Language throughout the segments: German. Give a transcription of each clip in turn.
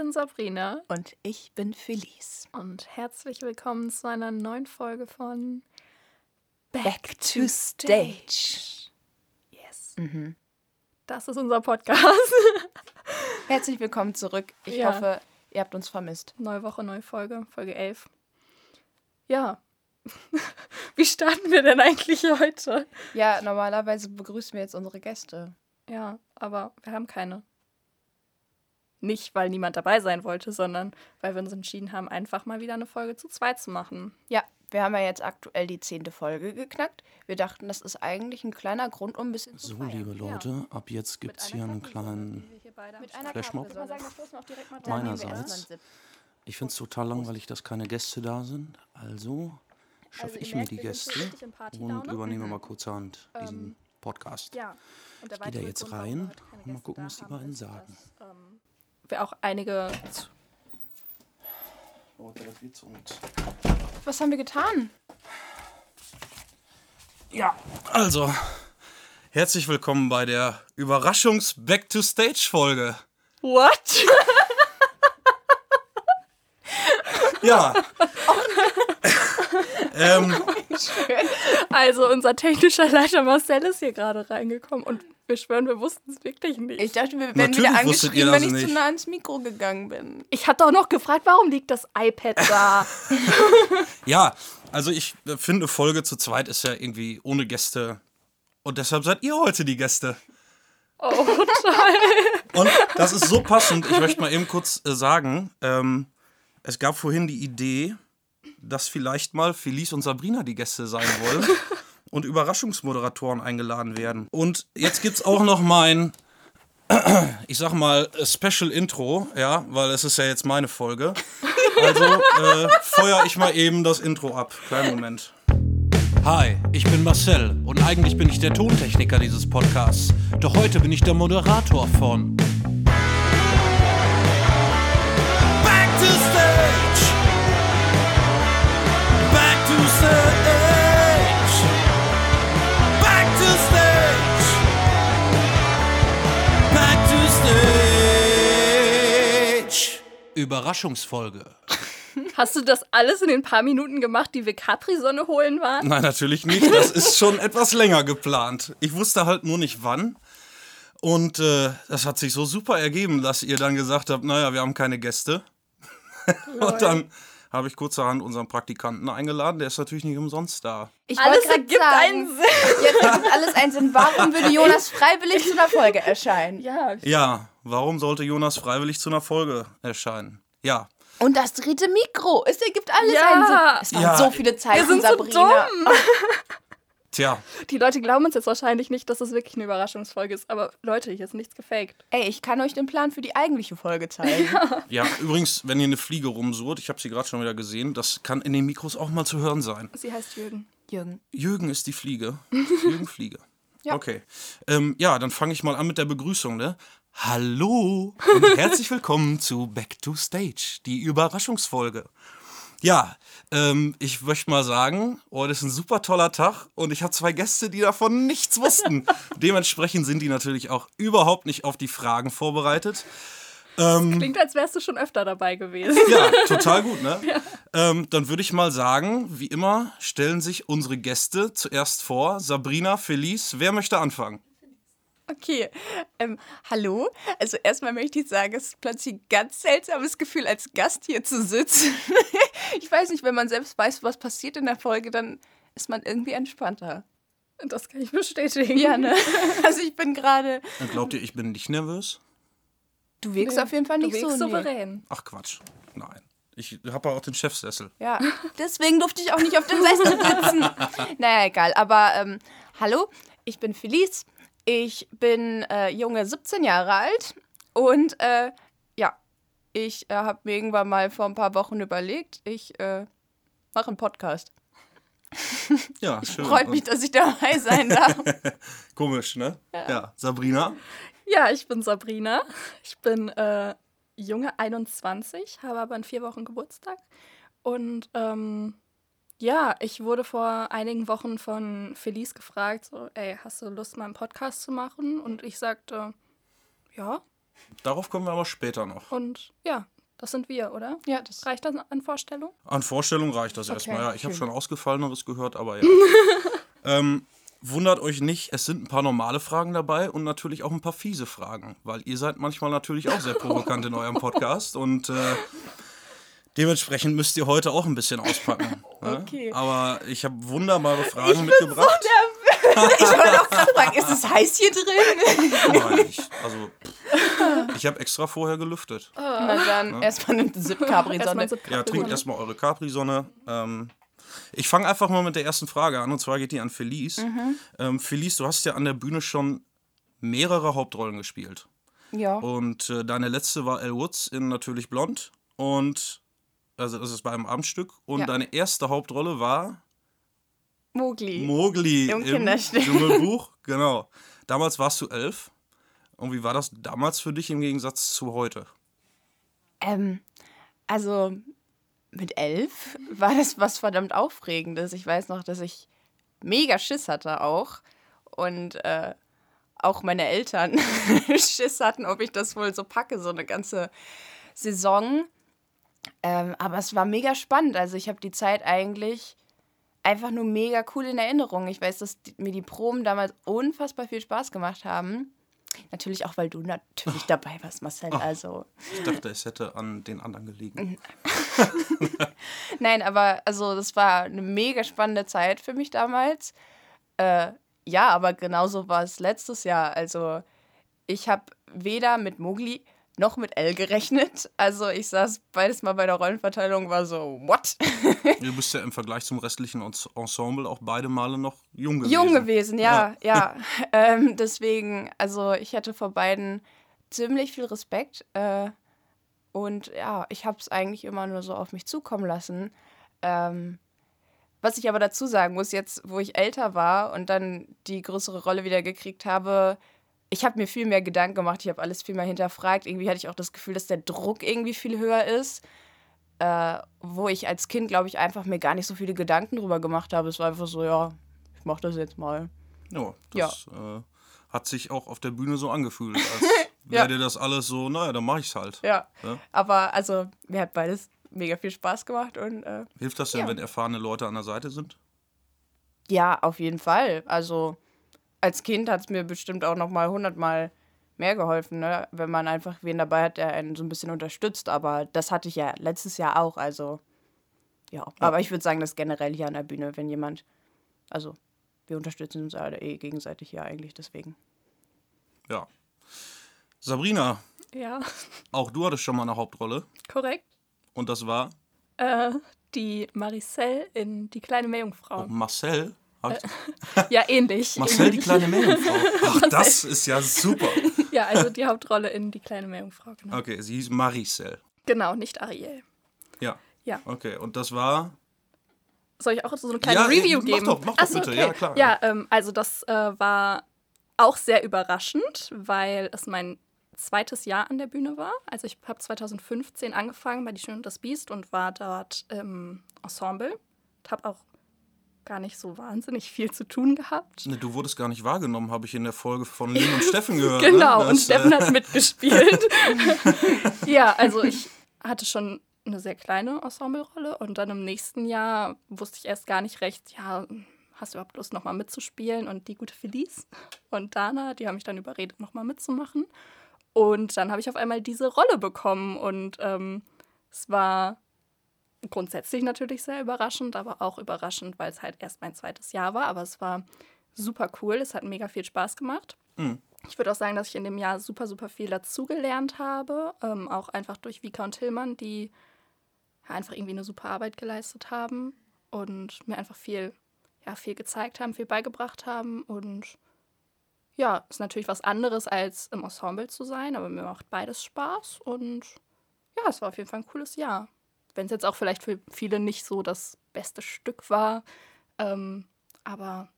bin Sabrina Und ich bin Felice. und herzlich willkommen zu einer neuen Folge von Back to Stage. Yes. Das ist unser Podcast. Herzlich willkommen zurück. Ich Ja. hoffe, ihr habt uns vermisst. Neue Woche, neue Folge, Folge 11. Ja. Wie starten wir denn eigentlich heute? Ja, normalerweise begrüßen wir jetzt unsere Gäste. Ja, aber wir haben keine. Nicht, weil niemand dabei sein wollte, sondern weil wir uns entschieden haben, einfach mal wieder eine Folge zu zweit zu machen. Ja, wir haben ja jetzt aktuell die zehnte Folge geknackt. Wir dachten, das ist eigentlich ein kleiner Grund, um ein bisschen zu So, liebe Leute, ab jetzt gibt es hier einen kleinen. Mit einer Flashmob. Meinerseits. Ich finde es total langweilig, dass keine Gäste da sind. Also schaffe Also ich mir die Gäste und übernehme mal kurzerhand diesen Ähm, Podcast. Ja. Ich gehe da jetzt rein und mal gucken, was die beiden sagen. dass, ähm, wir auch einige. Leute, das wird und Was haben wir getan? Ja, also herzlich willkommen bei der Überraschungs-Back-to-Stage-Folge. What? Ja. ähm, Also, unser technischer Leiter Marcel ist hier gerade reingekommen und wir schwören, wir wussten es wirklich nicht. Ich dachte, wir werden Natürlich wieder angeschrien, wenn ich zu nicht. nah ans Mikro gegangen bin. Ich habe doch noch gefragt, warum liegt das iPad da? Ja, also ich äh, finde, Folge zu zweit ist ja irgendwie ohne Gäste. Und deshalb seid ihr heute die Gäste. oh, toll. Und das ist so passend. Ich möchte mal eben kurz äh, sagen, ähm, es gab vorhin die Idee, dass vielleicht mal Felice und Sabrina die Gäste sein wollen und Überraschungsmoderatoren eingeladen werden. Und jetzt gibt's auch noch mein, ich sag mal, Special Intro, ja, weil es ist ja jetzt meine Folge. Also äh, feuer ich mal eben das Intro ab. Kleinen Moment. Hi, ich bin Marcel und eigentlich bin ich der Tontechniker dieses Podcasts. Doch heute bin ich der Moderator von Überraschungsfolge. Hast du das alles in den paar Minuten gemacht, die wir Capri-Sonne holen waren? Nein, natürlich nicht. Das ist schon etwas länger geplant. Ich wusste halt nur nicht wann. Und äh, das hat sich so super ergeben, dass ihr dann gesagt habt, naja, wir haben keine Gäste. Und dann habe ich kurzerhand unseren Praktikanten eingeladen. Der ist natürlich nicht umsonst da. Ich Alles ergibt sagen, einen Sinn. Jetzt ergibt alles einen Sinn. Warum würde Jonas freiwillig zu einer Folge erscheinen? Ja, Ja, warum sollte Jonas freiwillig zu einer Folge erscheinen? Ja, Und das dritte Mikro. Es ergibt alles Ja. einen Sinn. Es waren Ja. so viele Zeichen, wir sind so Sabrina. dumm. tja, Die Leute glauben uns jetzt wahrscheinlich nicht, dass es wirklich eine Überraschungsfolge ist. Aber Leute, hier ist nichts gefaked. Ey, ich kann euch den Plan für die eigentliche Folge zeigen. ja. Übrigens, wenn ihr eine Fliege rumsurrt, ich habe sie gerade schon wieder gesehen, das kann in den Mikros auch mal zu hören sein. Sie heißt Jürgen. Jürgen. Jürgen ist die Fliege. Jürgen Fliege. Ja. Okay. Ähm, ja, dann fange ich mal an mit der Begrüßung, ne? Hallo und herzlich willkommen zu Back to Stage, die Überraschungsfolge. Ja, ähm, ich möchte mal sagen, heute ist ein super toller Tag und ich habe zwei Gäste, die davon nichts wussten. Dementsprechend sind die natürlich auch überhaupt nicht auf die Fragen vorbereitet. Klingt, als wärst du schon öfter dabei gewesen. Ja, total gut, ne? Ähm, dann würde ich mal sagen, wie immer stellen sich unsere Gäste zuerst vor. Sabrina, Felice, wer möchte anfangen? Okay, ähm, hallo. Also erstmal möchte ich sagen, es ist plötzlich ein ganz seltsames Gefühl, als Gast hier zu sitzen. ich weiß nicht, wenn man selbst weiß, was passiert in der Folge, dann ist man irgendwie entspannter. Das kann ich bestätigen. Ja, ne? Also ich bin gerade. Glaubt ihr, ich bin nicht nervös? Du wirkst auf jeden Fall Du nicht wirkst so nee. souverän. Ach Quatsch. Nein. Ich habe auch den Chefsessel. Ja, deswegen durfte ich auch nicht auf dem Sessel sitzen. naja, egal. Aber ähm, hallo, ich bin Felice. Ich bin äh, junge 17 Jahre alt. Und äh, ja, ich äh, habe mir irgendwann mal vor ein paar Wochen überlegt, ich äh, mache einen Podcast. Ja, schön. Freut mich, dass ich dabei sein darf. Komisch, ne? Ja. Sabrina? Ja, ich bin Sabrina. Ich bin äh, junge 21, habe aber in vier Wochen Geburtstag. Und ähm, ja, ich wurde vor einigen Wochen von Felice gefragt, so, ey, hast du Lust, mal einen Podcast zu machen? Und ich sagte, ja. Darauf kommen wir aber später noch. Und ja, das sind wir, oder? Ja, das Reicht das an Vorstellung? An Vorstellung reicht das erstmal. Ja, ich habe schon Ausgefalleneres gehört, aber ja. ähm, wundert euch nicht, es sind ein paar normale Fragen dabei und natürlich auch ein paar fiese Fragen, weil ihr seid manchmal natürlich auch sehr provokant in eurem Podcast und äh, dementsprechend müsst ihr heute auch ein bisschen auspacken. Ne? Okay. Aber ich habe wunderbare Fragen mitgebracht. ich wollte auch gerade fragen, ist es heiß hier drin? Nein, ich, also pff, ich habe extra vorher gelüftet. Na dann erstmal eine Erstmal Zip-Capri-Sonne. so Ja, trinkt erstmal eure Capri-Sonne. Ähm, ich fange einfach mal mit der ersten Frage an und zwar geht die an Felice. Ähm, Felice, du hast ja an der Bühne schon mehrere Hauptrollen gespielt. Ja. Und äh, deine letzte war Elle Woods in Natürlich Blond. Und also das ist bei einem Abendstück. Und Ja. deine erste Hauptrolle war Mogli. Mowgli Im im. Dschungelbuch. genau. Damals warst du elf. Und wie war das damals für dich im Gegensatz zu heute? Ähm, also mit elf war das was verdammt Aufregendes. Ich weiß noch, dass ich mega Schiss hatte auch. Und äh, auch meine Eltern Schiss hatten, ob ich das wohl so packe, so eine ganze Saison. Ähm, aber es war mega spannend. Also ich habe die Zeit eigentlich einfach nur mega cool in Erinnerung. Ich weiß, dass die, mir die Proben damals unfassbar viel Spaß gemacht haben. Natürlich auch, weil du natürlich dabei warst, Marcel. Also Ich dachte, es hätte an den anderen gelegen. Nein, aber also das war eine mega spannende Zeit für mich damals. Äh, ja, aber genauso war es letztes Jahr. Also ich habe weder mit Mogli noch mit Elle gerechnet. Also ich saß beides mal bei der Rollenverteilung, war so, what? Du bist ja im Vergleich zum restlichen Ens- Ensemble auch beide Male noch jung gewesen. Jung gewesen, ja, ja. ähm, deswegen, also ich hatte vor beiden ziemlich viel Respekt. Äh, und ja, ich habe es eigentlich immer nur so auf mich zukommen lassen. Ähm, was ich aber dazu sagen muss, jetzt, wo ich älter war und dann die größere Rolle wieder gekriegt habe, ich habe mir viel mehr Gedanken gemacht, ich habe alles viel mehr hinterfragt. Irgendwie hatte ich auch das Gefühl, dass der Druck irgendwie viel höher ist. Äh, wo ich als Kind, glaube ich, einfach mir gar nicht so viele Gedanken drüber gemacht habe. Es war einfach so, ja, ich mache das jetzt mal. Ja, das Äh, hat sich auch auf der Bühne so angefühlt, als Ja. wäre dir das alles so, naja, dann mache ich's halt. Ja. Ja. Aber also, mir hat beides mega viel Spaß gemacht und äh, Hilft das denn, Ja. wenn erfahrene Leute an der Seite sind? ja, auf jeden Fall. Also, als Kind hat es mir bestimmt auch noch mal hundertmal mehr geholfen, ne? wenn man einfach wen dabei hat, der einen so ein bisschen unterstützt. Aber das hatte ich ja letztes Jahr auch. Also, ja. Aber ich würde sagen, das generell hier an der Bühne, wenn jemand, also, wir unterstützen uns alle eh gegenseitig ja eigentlich deswegen. Ja. Sabrina, Ja, auch du hattest schon mal eine Hauptrolle. korrekt. Und das war Äh, die Maricel in Die kleine Meerjungfrau. oh, Marcel. Ich- Ja, ähnlich. Marcel, die kleine Meerjungfrau. Ach, das ist ja super. Ja, also die Hauptrolle in Die kleine Meerjungfrau, genau. Okay, sie hieß Maricel. Genau, nicht Ariel. Ja. Ja. Okay, und das war. Soll ich auch so eine kleine Ja, äh, Review mach geben? doch, mach doch Ach so, bitte. okay. Ja, klar. Ja, ähm, also das äh, war auch sehr überraschend, weil es mein zweites Jahr an der Bühne war. Also ich habe 2015 angefangen bei Die Schöne und das Biest und war dort im Ensemble. Habe auch gar nicht so wahnsinnig viel zu tun gehabt. Ne, du wurdest gar nicht wahrgenommen, habe ich in der Folge von Lin und Steffen gehört. Genau, ne? und Das, Steffen äh, hat mitgespielt. ja, also ich hatte schon eine sehr kleine Ensemblerolle und dann im nächsten Jahr wusste ich erst gar nicht recht, ja, hast du überhaupt Lust, nochmal mitzuspielen? Und die gute Felice und Dana, die haben mich dann überredet, nochmal mitzumachen. Und dann habe ich auf einmal diese Rolle bekommen und ähm, es war grundsätzlich natürlich sehr überraschend, aber auch überraschend, weil es halt erst mein zweites Jahr war. Aber es war super cool, es hat mega viel Spaß gemacht. Ich würde auch sagen, dass ich in dem Jahr super, super viel dazugelernt habe. Ähm, auch einfach durch Vika und Tillmann, die ja, einfach irgendwie eine super Arbeit geleistet haben und mir einfach viel, ja, viel gezeigt haben, viel beigebracht haben. Und ja, ist natürlich was anderes als im Ensemble zu sein, aber mir macht beides Spaß und ja, es war auf jeden Fall ein cooles Jahr. Wenn es jetzt auch vielleicht für viele nicht so das beste Stück war, ähm, aber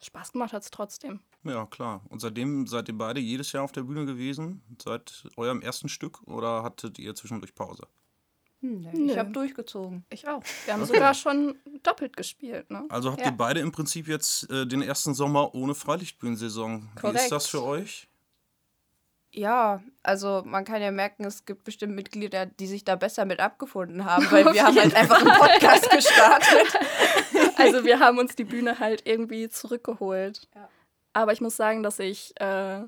Spaß gemacht hat es trotzdem. Ja, klar. Und seitdem seid ihr beide jedes Jahr auf der Bühne gewesen? Seit eurem ersten Stück oder hattet ihr zwischendurch Pause? Hm, Nö. ich habe durchgezogen. Ich auch. Wir haben sogar schon doppelt gespielt, ne? Also habt Ja. ihr beide im Prinzip jetzt äh, den ersten Sommer ohne Freilichtbühnensaison. Wie Korrekt. ist das für euch? Ja, also man kann ja merken, es gibt bestimmt Mitglieder, die sich da besser mit abgefunden haben, weil wir haben halt einfach einen Podcast gestartet. Also wir haben uns die Bühne halt irgendwie zurückgeholt. Ja. Aber ich muss sagen, dass ich äh,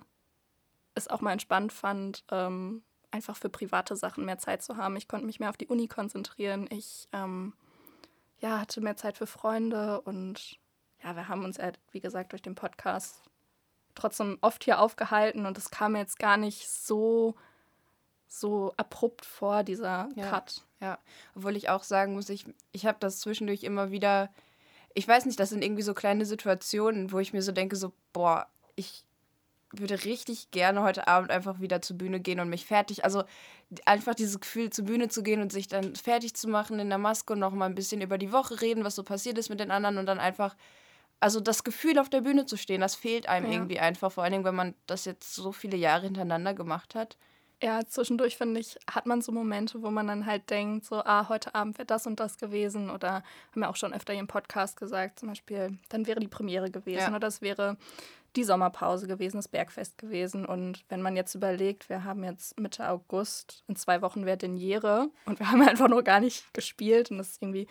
es auch mal entspannt fand, ähm, einfach für private Sachen mehr Zeit zu haben. Ich konnte mich mehr auf die Uni konzentrieren. Ich ähm, ja, hatte mehr Zeit für Freunde und ja, wir haben uns halt, wie gesagt, durch den Podcast trotzdem oft hier aufgehalten und es kam mir jetzt gar nicht so, so abrupt vor, dieser Ja. Cut. Ja, obwohl ich auch sagen muss, ich, ich habe das zwischendurch immer wieder, ich weiß nicht, das sind irgendwie so kleine Situationen, wo ich mir so denke, so, boah, ich würde richtig gerne heute Abend einfach wieder zur Bühne gehen und mich fertig, also einfach dieses Gefühl, zur Bühne zu gehen und sich dann fertig zu machen in der Maske und noch mal ein bisschen über die Woche reden, was so passiert ist mit den anderen und dann einfach, also das Gefühl auf der Bühne zu stehen, das fehlt einem Ja. irgendwie einfach, vor allen Dingen, wenn man das jetzt so viele Jahre hintereinander gemacht hat. Ja, zwischendurch finde ich, hat man so Momente, wo man dann halt denkt, so, ah, heute Abend wäre das und das gewesen. Oder haben wir auch schon öfter hier im Podcast gesagt, zum Beispiel, dann wäre die Premiere gewesen Ja. oder das wäre die Sommerpause gewesen, das Bergfest gewesen. Und wenn man jetzt überlegt, wir haben jetzt Mitte August, in zwei Wochen wäre Deniere und wir haben einfach noch gar nicht gespielt und das ist irgendwie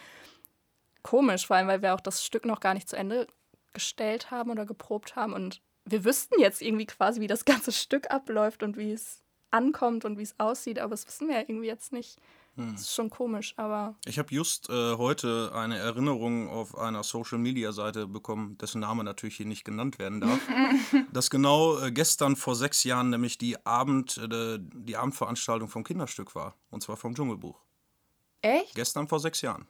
komisch, vor allem, weil wir auch das Stück noch gar nicht zu Ende gestellt haben oder geprobt haben und wir wüssten jetzt irgendwie quasi, wie das ganze Stück abläuft und wie es ankommt und wie es aussieht, aber das wissen wir ja irgendwie jetzt nicht. Das ist schon komisch, aber Ich habe just äh, heute eine Erinnerung auf einer Social-Media-Seite bekommen, dessen Name natürlich hier nicht genannt werden darf, dass genau äh, gestern vor sechs Jahren nämlich die, Abend, äh, die Abendveranstaltung vom Kinderstück war. Und zwar vom Dschungelbuch. Echt? Gestern vor sechs Jahren.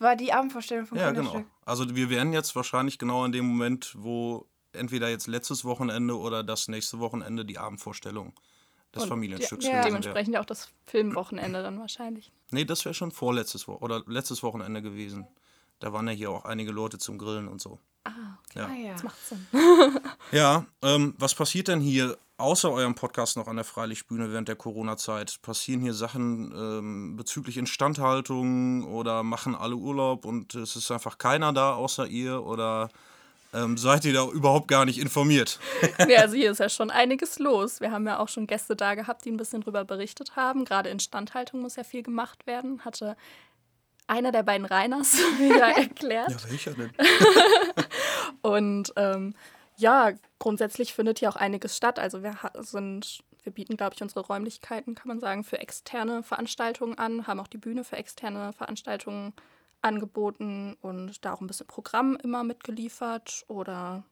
War die Abendvorstellung von Ja, Kinderstück? genau. Also wir werden jetzt wahrscheinlich genau in dem Moment, wo entweder jetzt letztes Wochenende oder das nächste Wochenende die Abendvorstellung des Und Familienstücks ja, wäre. dementsprechend auch das Filmwochenende dann wahrscheinlich. Nee, das wäre schon vorletztes Wo oder letztes Wochenende gewesen. Da waren ja hier auch einige Leute zum Grillen und so. Ah, Ja. Ah, ja. das macht Sinn. Ja, ähm, was passiert denn hier außer eurem Podcast noch an der Freilichtbühne während der Corona-Zeit? Passieren hier Sachen ähm, bezüglich Instandhaltung oder machen alle Urlaub und es ist einfach keiner da außer ihr oder ähm, seid ihr da überhaupt gar nicht informiert? Ja, also hier ist ja schon einiges los. Wir haben ja auch schon Gäste da gehabt, die ein bisschen drüber berichtet haben. Gerade Instandhaltung muss ja viel gemacht werden. Hatte einer der beiden Reiners ja erklärt. welcher denn? Und ähm, ja, grundsätzlich findet hier auch einiges statt. Also wir sind, wir bieten, glaube ich, unsere Räumlichkeiten, kann man sagen, für externe Veranstaltungen an, haben auch die Bühne für externe Veranstaltungen angeboten und da auch ein bisschen Programm immer mitgeliefert. Oder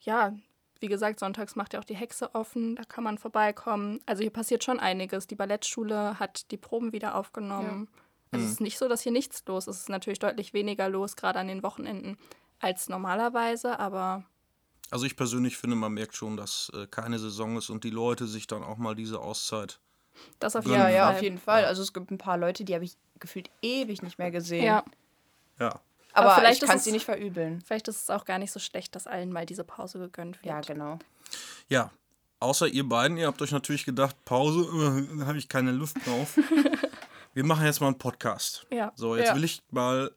ja, wie gesagt, sonntags macht ja auch die Hexe offen, da kann man vorbeikommen. Also hier passiert schon einiges. Die Ballettschule hat die Proben wieder aufgenommen. Also es ist nicht so, dass hier nichts los ist. Es ist natürlich deutlich weniger los, gerade an den Wochenenden, als normalerweise, aber Also ich persönlich finde, man merkt schon, dass äh, keine Saison ist und die Leute sich dann auch mal diese Auszeit. das auf Ja, jeden Ja, ja, Fall. auf jeden Fall. Also es gibt ein paar Leute, die habe ich gefühlt ewig nicht mehr gesehen. Ja, Ja. aber, Aber vielleicht ich kann sie nicht verübeln. vielleicht ist es auch gar nicht so schlecht, dass allen mal diese Pause gegönnt wird. Ja, genau. Ja, außer ihr beiden, ihr habt euch natürlich gedacht, Pause, äh, da habe ich keine Lust drauf. Wir machen jetzt mal einen Podcast. Ja. So, jetzt Ja. will ich mal,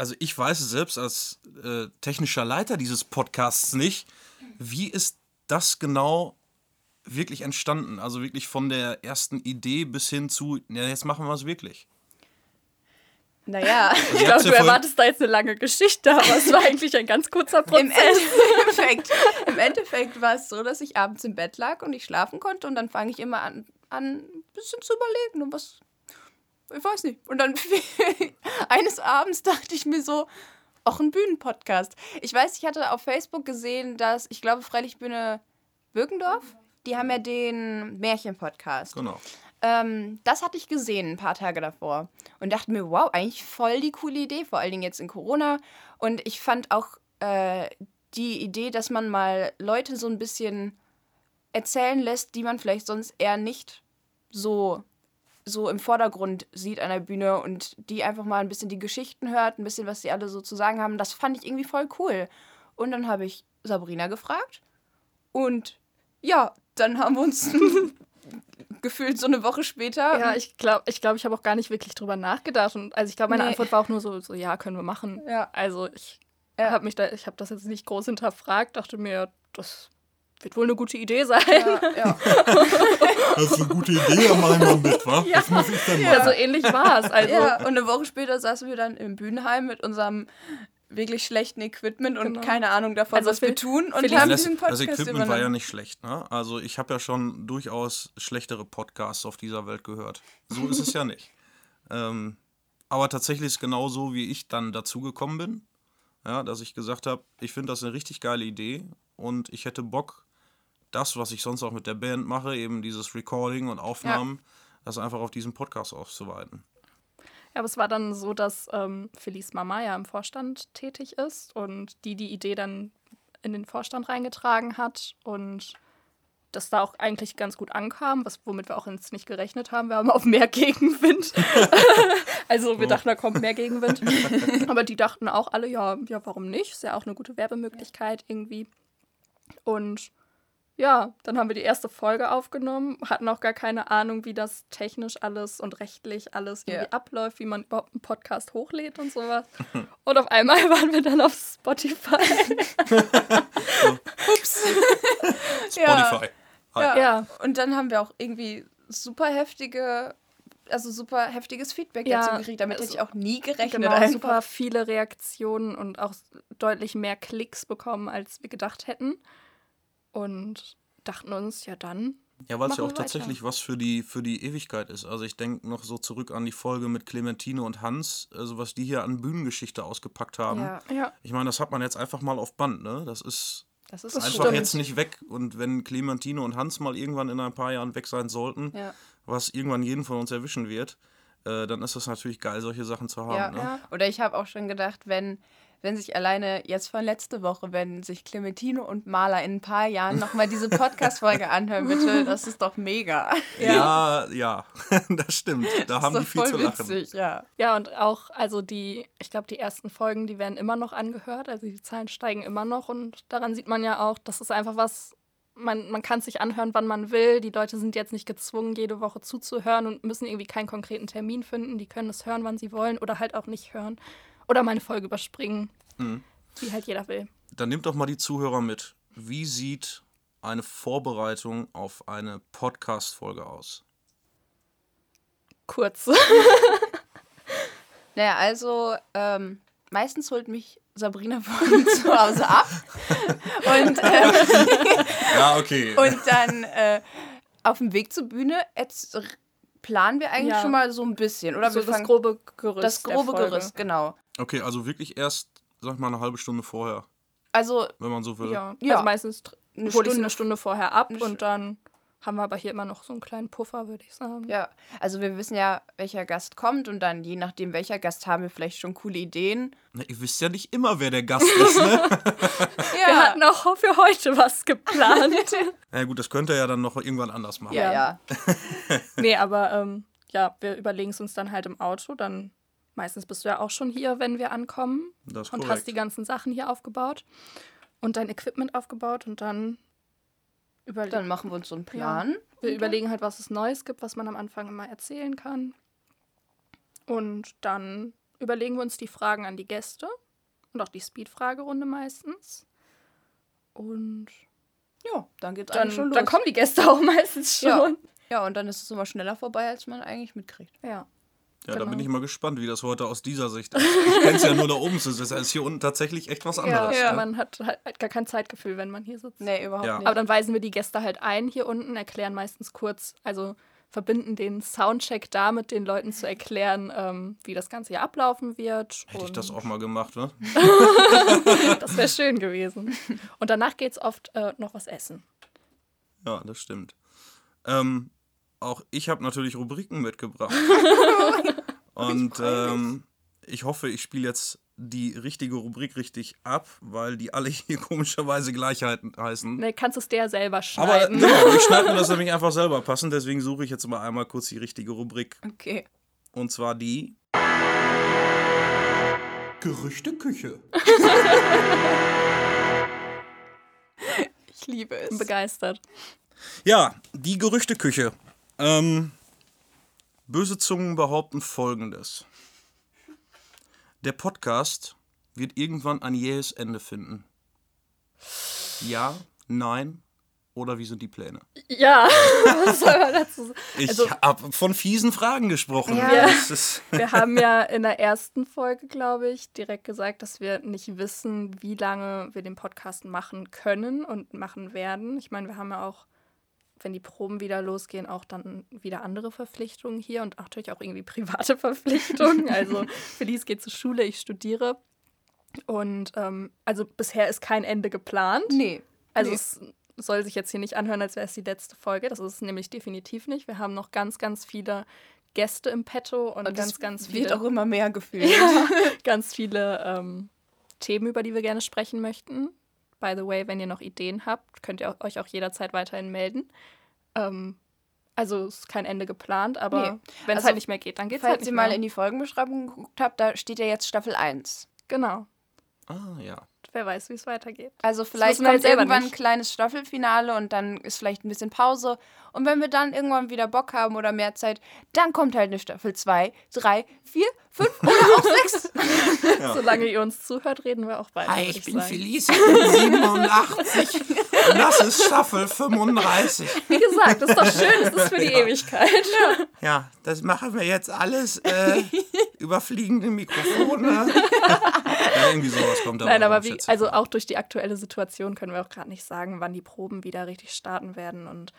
also ich weiß es selbst als äh, technischer Leiter dieses Podcasts nicht, wie ist das genau wirklich entstanden? Also wirklich von der ersten Idee bis hin zu, ja, jetzt machen wir es wirklich. Naja, Ich Ihr glaube, du erwartest da jetzt eine lange Geschichte, aber es war eigentlich ein ganz kurzer im Prozess. Endeffekt, im Endeffekt war es so, dass ich abends im Bett lag und ich schlafen konnte und dann fange ich immer an, an ein bisschen zu überlegen und was, ich weiß nicht. Und dann eines Abends dachte ich mir so, auch ein Bühnenpodcast. Ich weiß, ich hatte auf Facebook gesehen, dass, ich glaube, Freilichtbühne Birkendorf, die haben ja den Märchen-Podcast. Genau. Ähm, das hatte ich gesehen ein paar Tage davor und dachte mir, wow, eigentlich voll die coole Idee, vor allen Dingen jetzt in Corona. Und ich fand auch äh, die Idee, dass man mal Leute so ein bisschen erzählen lässt, die man vielleicht sonst eher nicht so, so im Vordergrund sieht an der Bühne und die einfach mal ein bisschen die Geschichten hört, ein bisschen, was sie alle so zu sagen haben. Das fand ich irgendwie voll cool. Und dann habe ich Sabrina gefragt und ja, dann haben wir uns gefühlt so eine Woche später. Ja, ich glaube, ich, glaub, ich habe auch gar nicht wirklich drüber nachgedacht. Und also ich glaube, meine Nee. Antwort war auch nur so, so ja, können wir machen. Ja. Also ich Ja. habe mich da, ich habe das jetzt nicht groß hinterfragt, dachte mir, das wird wohl eine gute Idee sein. ja, ja. Das ist eine gute Idee, da mach ich mal mit, wa? Ja. Was muss ich denn Ja, so ähnlich war es. Also ja, und eine Woche später saßen wir dann im Bühnenheim mit unserem wirklich schlechten Equipment und Genau. keine Ahnung davon, Also was wir tun und haben Das, diesen das Podcast Equipment war ja nicht schlecht, ne? Also ich habe ja schon durchaus schlechtere Podcasts auf dieser Welt gehört. So ist es ja nicht. Ähm, aber tatsächlich ist genau so, wie ich dann dazu gekommen bin. Ja, dass ich gesagt habe, ich finde das eine richtig geile Idee und ich hätte Bock, das, was ich sonst auch mit der Band mache, eben dieses Recording und Aufnahmen, das einfach auf diesen Podcast auszuweiten. Ja, aber es war dann so, dass ähm, Felice Mama ja im Vorstand tätig ist und die die Idee dann in den Vorstand reingetragen hat und das da auch eigentlich ganz gut ankam, was, womit wir auch jetzt nicht gerechnet haben. Wir haben auf mehr Gegenwind. also wir dachten, da kommt mehr Gegenwind. aber die dachten auch alle, ja, ja, warum nicht? Ist ja auch eine gute Werbemöglichkeit irgendwie. Und ja, dann haben wir die erste Folge aufgenommen, hatten auch gar keine Ahnung, wie das technisch alles und rechtlich alles irgendwie Ja. abläuft, wie man überhaupt einen Podcast hochlädt und sowas. Und auf einmal waren wir dann auf Spotify. Spotify. Hi. Ja. Ja. Und dann haben wir auch irgendwie super heftige, also super heftiges Feedback Ja, dazu gekriegt. Damit also- hätte ich auch nie gerechnet. Genau, einfach. super viele Reaktionen und auch deutlich mehr Klicks bekommen, als wir gedacht hätten. Und dachten uns, ja dann. Ja, weil es ja auch tatsächlich was für die, für die Ewigkeit ist. Also ich denke noch so zurück an die Folge mit Clementine und Hans, also was die hier an Bühnengeschichte ausgepackt haben. Ja, Ja, Ich meine, das hat man jetzt einfach mal auf Band, ne? Das ist das ist Das einfach stimmt. jetzt nicht weg. Und wenn Clementine und Hans mal irgendwann in ein paar Jahren weg sein sollten, Ja. was irgendwann jeden von uns erwischen wird, äh, dann ist das natürlich geil, solche Sachen zu haben. Ja. ne? Ja. Oder ich habe auch schon gedacht, wenn, wenn sich alleine jetzt von letzte Woche, wenn sich Clementine und Maler in ein paar Jahren nochmal diese Podcast-Folge anhören, bitte, das ist doch mega. Ja, ja, das stimmt. Da haben die das viel zu voll lachen. witzig, ja. Ja, und auch, also die, ich glaube, die ersten Folgen, die werden immer noch angehört, also die Zahlen steigen immer noch und daran sieht man ja auch, das ist einfach was, man, man kann sich anhören, wann man will. Die Leute sind jetzt nicht gezwungen, jede Woche zuzuhören und müssen irgendwie keinen konkreten Termin finden. Die können es hören, wann sie wollen oder halt auch nicht hören. Oder mal eine Folge überspringen, Mhm. wie halt jeder will. Dann nimmt doch mal die Zuhörer mit. Wie sieht eine Vorbereitung auf eine Podcast-Folge aus? Kurz. Naja, also ähm, meistens holt mich Sabrina von zu Hause ab. Und, ähm, Ja, okay. und dann äh, auf dem Weg zur Bühne planen wir eigentlich Ja. schon mal so ein bisschen. Oder so wir das grobe Gerüst. das grobe. Gerüst, genau. Okay, also wirklich erst, sag ich mal, eine halbe Stunde vorher, Also wenn man so will. Ja, Ja. also meistens Eine Stunde- eine Stunde vorher ab und dann haben wir aber hier immer noch so einen kleinen Puffer, würde ich sagen. Ja, also wir wissen ja, welcher Gast kommt und dann je nachdem, welcher Gast haben wir vielleicht schon coole Ideen. Na, ihr wisst ja nicht immer, wer der Gast ist, ne? Wir hatten auch für heute was geplant. Na gut, das könnt ihr ja dann noch irgendwann anders machen. ja, ja. nee, aber ähm, ja, wir überlegen es uns dann halt im Auto. Dann meistens bist du ja auch schon hier, wenn wir ankommen Das ist und korrekt. hast die ganzen Sachen hier aufgebaut und dein Equipment aufgebaut und dann überlegen Dann machen wir uns so einen Plan. Wir überlegen halt, was es Neues gibt, was man am Anfang immer erzählen kann. Und dann überlegen wir uns die Fragen an die Gäste und auch die Speed-Fragerunde meistens. Und Ja, dann geht's dann, eigentlich schon los. dann kommen die Gäste auch meistens Ja. schon. ja, und dann ist es immer schneller vorbei, als man eigentlich mitkriegt. Ja. Ja, da Genau. bin ich mal gespannt, wie das heute aus dieser Sicht ist. Ich kenne es ja nur da oben. Das ist hier unten tatsächlich echt was Ja, anderes. Ja. Ne? man hat halt gar kein Zeitgefühl, wenn man hier sitzt. Nee, überhaupt Ja. nicht. Aber dann weisen wir die Gäste halt ein hier unten, erklären meistens kurz, also verbinden den Soundcheck damit, den Leuten zu erklären, ähm, wie das Ganze hier ablaufen wird. Hätte ich das auch mal gemacht, ne? Das wäre schön gewesen. Und danach geht es oft äh, noch was essen. Ja, das stimmt. Ähm, auch ich habe natürlich Rubriken mitgebracht. Und ähm, ich hoffe, ich spiele jetzt die richtige Rubrik richtig ab, weil die alle hier komischerweise Gleichheit heißen. Ne, kannst du es der selber Aber schneiden. genau, ich schneide mir das nämlich einfach selber passend, deswegen suche ich jetzt mal einmal kurz die richtige Rubrik. Okay. Und zwar die Gerüchteküche. Ich liebe es. Begeistert. Ja, die Gerüchteküche. Ähm, böse Zungen behaupten folgendes. Der Podcast wird irgendwann ein jähes Ende finden. Ja, nein oder wie sind die Pläne? Ja, was soll man dazu sagen? Ich Also- habe von fiesen Fragen gesprochen. Ja. Ist, Wir haben ja in der ersten Folge, glaube ich, direkt gesagt, dass wir nicht wissen, wie lange wir den Podcast machen können und machen werden. Ich meine, wir haben ja auch, wenn die Proben wieder losgehen, auch dann wieder andere Verpflichtungen hier und natürlich auch irgendwie private Verpflichtungen. Also Felice geht zur Schule, ich studiere. Und ähm, also bisher ist kein Ende geplant. Nee. Also nee. es soll sich jetzt hier nicht anhören, als wäre es die letzte Folge. Das ist es nämlich definitiv nicht. Wir haben noch ganz, ganz viele Gäste im Petto und, Und ganz, ganz wird viele, auch immer mehr gefühlt. ganz viele ähm, Themen, über die wir gerne sprechen möchten. By the way, wenn ihr noch Ideen habt, könnt ihr euch auch jederzeit weiterhin melden. Ähm, also es ist kein Ende geplant, aber Nee. wenn es Also, halt nicht mehr geht, dann geht es Falls halt nicht ihr mal mehr. in die Folgenbeschreibung geguckt habt, da steht ja jetzt Staffel 1. genau. ah, ja. Wer weiß, wie es weitergeht. Also vielleicht halt kommt selber irgendwann nicht. ein kleines Staffelfinale und dann ist vielleicht ein bisschen Pause. Und wenn wir dann irgendwann wieder Bock haben oder mehr Zeit, dann kommt halt eine Staffel 2, 3, 4, 5 oder auch 6. Solange ihr uns zuhört, reden wir auch weiter. Hi, ich bin sagen. Felice, ich bin 87 und das ist Staffel 35. Wie gesagt, das ist doch schön, das ist für die Ewigkeit. Ja, das machen wir jetzt alles äh, über fliegende Mikrofone. Ja, irgendwie sowas kommt da Nein, aber wie, also auch durch die aktuelle Situation können wir auch gerade nicht sagen, wann die Proben wieder richtig starten werden und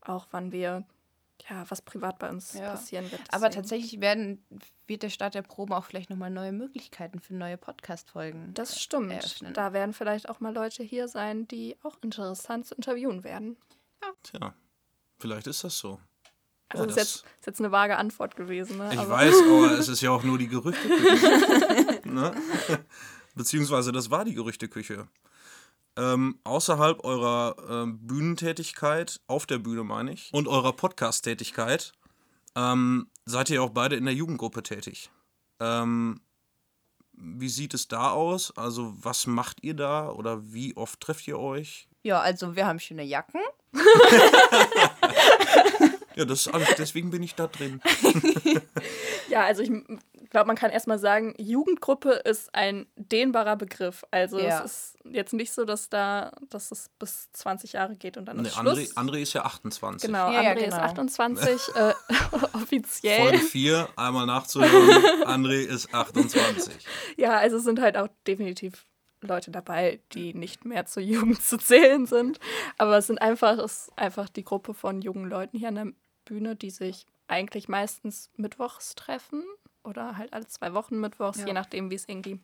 auch wann wir, ja, was privat bei uns Ja. passieren wird. Aber Deswegen- tatsächlich werden, wird der Start der Proben auch vielleicht nochmal neue Möglichkeiten für neue Podcast-Folgen. Das stimmt. eröffnen. Da werden vielleicht auch mal Leute hier sein, die auch interessant zu interviewen werden. Tja, vielleicht ist das so. Also Ja, das ist, jetzt, ist jetzt eine vage Antwort gewesen. Ne? Ich aber weiß, aber es ist ja auch nur die Gerüchteküche. ne? Beziehungsweise das war die Gerüchteküche. Ähm, außerhalb eurer ähm, Bühnentätigkeit, auf der Bühne meine ich, und eurer Podcast-Tätigkeit, ähm, seid ihr auch beide in der Jugendgruppe tätig. Ähm, wie sieht es da aus? Also was macht ihr da oder wie oft trefft ihr euch? Ja, also wir haben schöne Jacken. Ja, das, also deswegen bin ich da drin. Ja, also ich glaube, man kann erstmal sagen, Jugendgruppe ist ein dehnbarer Begriff. Also Ja. es ist jetzt nicht so, dass da, dass es bis 20 Jahre geht und dann Nee, ist Schluss. André, André ist ja 28. Genau, Ja, ja, André ist genau. 28, äh, offiziell. Folge 4, einmal nachzuhören. André ist 28. Ja, also es sind halt auch definitiv Leute dabei, die nicht mehr zur Jugend zu zählen sind. Aber es sind einfach, es ist einfach die Gruppe von jungen Leuten hier an der Bühne, die sich eigentlich meistens mittwochs treffen oder halt alle zwei Wochen mittwochs, Ja. je nachdem, wie es irgendwie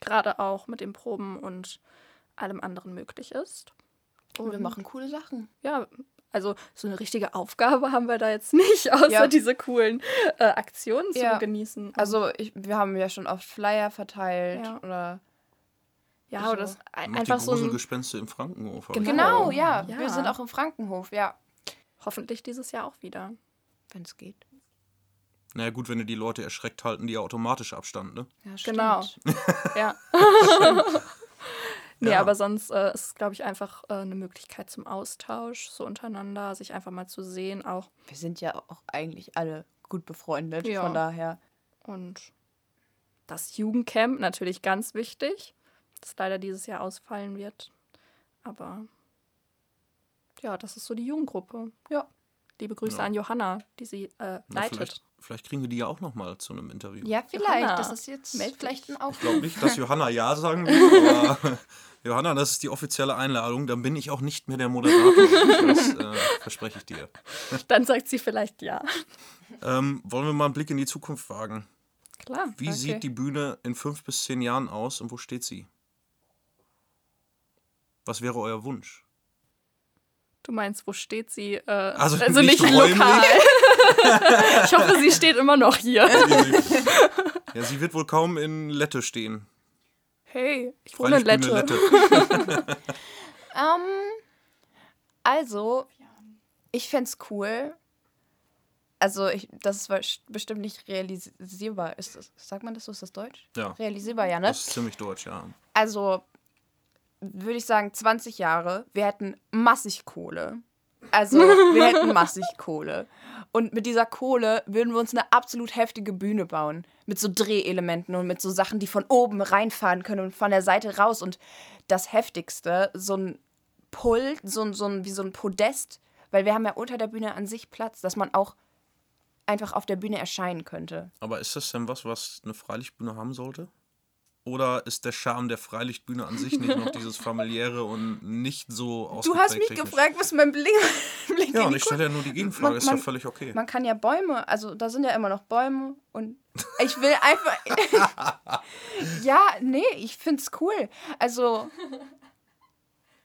gerade auch mit den Proben und allem anderen möglich ist. Und wir machen coole Sachen. Ja, also so eine richtige Aufgabe haben wir da jetzt nicht, außer Ja. diese coolen äh, Aktionen Ja. zu genießen. Also ich, wir haben ja schon oft Flyer verteilt Ja. oder ja, so. oder das ein- einfach die so ein, Gruselgespenste im Frankenhof. Genau. Genau, ja. Ja. Wir sind auch im Frankenhof, ja. Hoffentlich dieses Jahr auch wieder. Wenn es geht. Naja, gut, wenn ihr die Leute erschreckt, halten die ja automatisch Abstand, ne? Ja, Genau. stimmt. Ja. nee, Ja. aber sonst äh, ist es, glaube ich, einfach äh, eine Möglichkeit zum Austausch, so untereinander, sich einfach mal zu sehen auch. Wir sind ja auch eigentlich alle gut befreundet, Ja. von daher. Und das Jugendcamp natürlich ganz wichtig, das leider dieses Jahr ausfallen wird. Aber ja, das ist so die Jugendgruppe. Ja. Liebe Grüße Ja. an Johanna, die sie äh, Na, leitet. vielleicht, vielleicht kriegen wir die ja auch noch mal zu einem Interview. Ja, vielleicht. Johanna, das ist jetzt meld vielleicht ein Ich Aufruf. glaube nicht, dass Johanna Ja sagen wird, aber Johanna, das ist die offizielle Einladung. Dann bin ich auch nicht mehr der Moderator. Das äh, verspreche ich dir. Dann sagt sie vielleicht ja. Ähm, wollen wir mal einen Blick in die Zukunft wagen? Klar. Wie Okay. sieht die Bühne in fünf bis zehn Jahren aus und wo steht sie? Was wäre euer Wunsch? Du meinst, wo steht sie? Äh, Also also, nicht nicht, lokal. ich hoffe, sie steht immer noch hier. Ja, sie wird wohl kaum in Lette stehen. Hey, ich wohne in Freilichtbühne Lette. Ähm, also, ich fände es cool. Also, ich, das ist bestimmt nicht realisierbar. Ist das, sagt man das so? Ist das Deutsch? Ja. Realisierbar, ja, ne? Das ist ziemlich deutsch, ja. Also, würde ich sagen, 20 Jahre. Wir hätten massig Kohle. Also, wir hätten massig Kohle. Und mit dieser Kohle würden wir uns eine absolut heftige Bühne bauen. Mit so Drehelementen und mit so Sachen, die von oben reinfahren können und von der Seite raus. Und das Heftigste, so ein Pult, so ein, so ein, wie so ein Podest, weil wir haben ja unter der Bühne an sich Platz, dass man auch einfach auf der Bühne erscheinen könnte. Aber ist das denn was, was eine Freilichtbühne haben sollte? Oder ist der Charme der Freilichtbühne an sich nicht noch dieses familiäre und nicht so Du ausgeprägt hast mich technisch? gefragt, was mein Blick, Blick Ja, und ich stelle ja nur die Gegenfrage, Man- ist ja man- völlig okay. Man kann ja Bäume, also da sind ja immer noch Bäume und ich will einfach. ja, nee, ich find's cool. Also,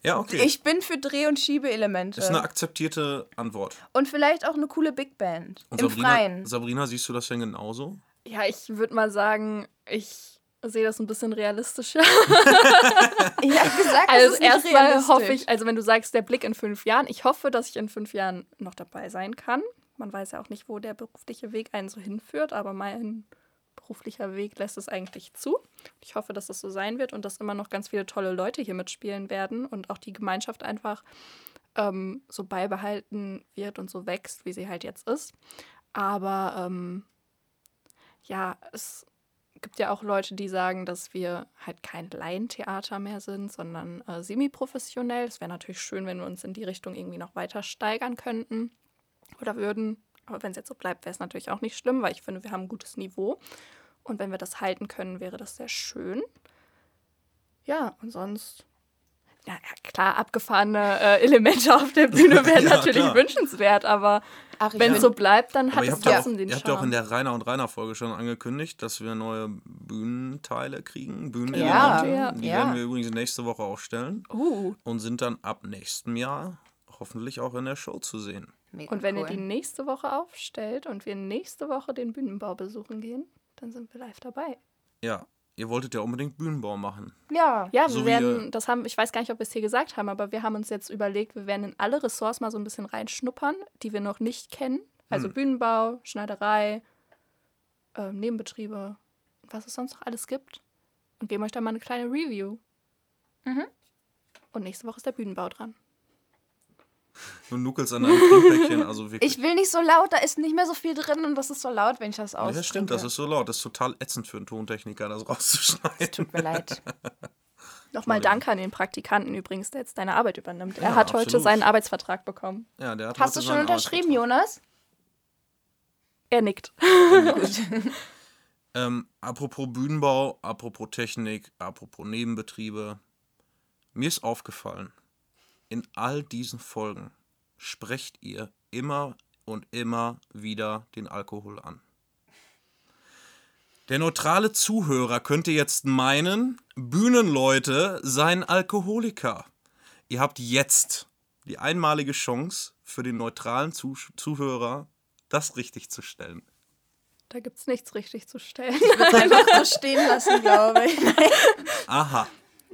Ja, okay. ich bin für Dreh- und Schiebeelemente. ist eine akzeptierte Antwort. und vielleicht auch eine coole Big Band. Und Im Sabrina, Freien. Sabrina, siehst du das denn genauso? Ja, ich würde mal sagen, ich sehe das ein bisschen realistischer. Ich hab gesagt, Also das erstmal hoffe ich, also wenn du sagst, der Blick in fünf Jahren, ich hoffe, dass ich in fünf Jahren noch dabei sein kann. Man weiß ja auch nicht, wo der berufliche Weg einen so hinführt, aber mein beruflicher Weg lässt es eigentlich zu. Ich hoffe, dass es so sein wird und dass immer noch ganz viele tolle Leute hier mitspielen werden und auch die Gemeinschaft einfach ähm, so beibehalten wird und so wächst, wie sie halt jetzt ist. Aber ähm, ja, es gibt ja auch Leute, die sagen, dass wir halt kein Laientheater mehr sind, sondern äh, semi-professionell. Es wäre natürlich schön, wenn wir uns in die Richtung irgendwie noch weiter steigern könnten oder würden. Aber wenn es jetzt so bleibt, wäre es natürlich auch nicht schlimm, weil ich finde, wir haben ein gutes Niveau. Und wenn wir das halten können, wäre das sehr schön. Ja, und sonst. Ja, klar, abgefahrene äh, Elemente auf der Bühne wären Ja, natürlich klar. wünschenswert, aber wenn es so bleibt, dann hat ihr es trotzdem den ihr habt ja auch in Charme. der Rainer und Rainer Folge schon angekündigt, dass wir neue Bühnenteile kriegen, Bühnenelemente. Ja, ja, Die ja. werden wir übrigens nächste Woche aufstellen Uh, und sind dann ab nächstem Jahr hoffentlich auch in der Show zu sehen. Mega Und wenn ihr cool. die nächste Woche aufstellt und wir nächste Woche den Bühnenbau besuchen gehen, dann sind wir live dabei. Ja, ihr wolltet ja unbedingt Bühnenbau machen. Ja. Ja, wir So wie, werden, äh, das haben, ich weiß gar nicht, ob wir es hier gesagt haben, aber wir haben uns jetzt überlegt, wir werden in alle Ressorts mal so ein bisschen reinschnuppern, die wir noch nicht kennen. Also Hm. Bühnenbau, Schneiderei, ähm, Nebenbetriebe, was es sonst noch alles gibt. Und geben euch dann mal eine kleine Review. Mhm. Und nächste Woche ist der Bühnenbau dran. Du nuckelst an einem Trinkpäckchen, also wirklich. Ich will nicht so laut, da ist nicht mehr so viel drin und das ist so laut, wenn ich das Ja, aus. das stimmt, das ist so laut. Das ist total ätzend für einen Tontechniker, das rauszuschneiden. Tut mir leid. Nochmal danke an den Praktikanten übrigens, der jetzt deine Arbeit übernimmt. Er Ja, hat heute absolut. seinen Arbeitsvertrag bekommen. Ja, der hat Hast du heute schon unterschrieben, Jonas? Er nickt. Ähm, apropos Bühnenbau, apropos Technik, apropos Nebenbetriebe. Mir ist aufgefallen, in all diesen Folgen sprecht ihr immer und immer wieder den Alkohol an. Der neutrale Zuhörer könnte jetzt meinen, Bühnenleute seien Alkoholiker. Ihr habt jetzt die einmalige Chance für den neutralen Zuh Zuhörer, das richtig zu stellen. Da gibt es nichts richtig zu stellen. Einfach so stehen lassen, glaube ich. Aha.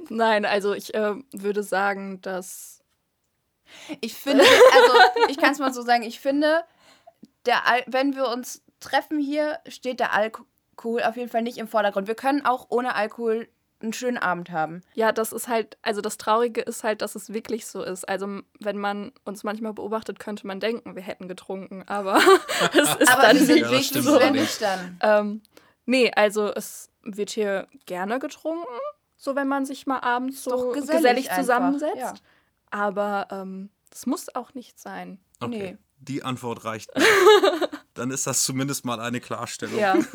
Nein, also ich äh, würde sagen, dass. Ich finde, also ich kann es mal so sagen, ich finde, der Al wenn wir uns treffen hier, steht der Alkohol auf jeden Fall nicht im Vordergrund. Wir können auch ohne Alkohol einen schönen Abend haben. Ja, das ist halt, also das Traurige ist halt, dass es wirklich so ist. Also wenn man uns manchmal beobachtet, könnte man denken, wir hätten getrunken, aber es ist Aber dann wir sind nicht Ja, wirklich allerdings. nüchtern. Ähm, nee, also es wird hier gerne getrunken, so wenn man sich mal abends so gesellig, gesellig zusammensetzt. ja. Aber ähm, das muss auch nicht sein. Okay. Nee. Die Antwort reicht. Dann ist das zumindest mal eine Klarstellung. Ja.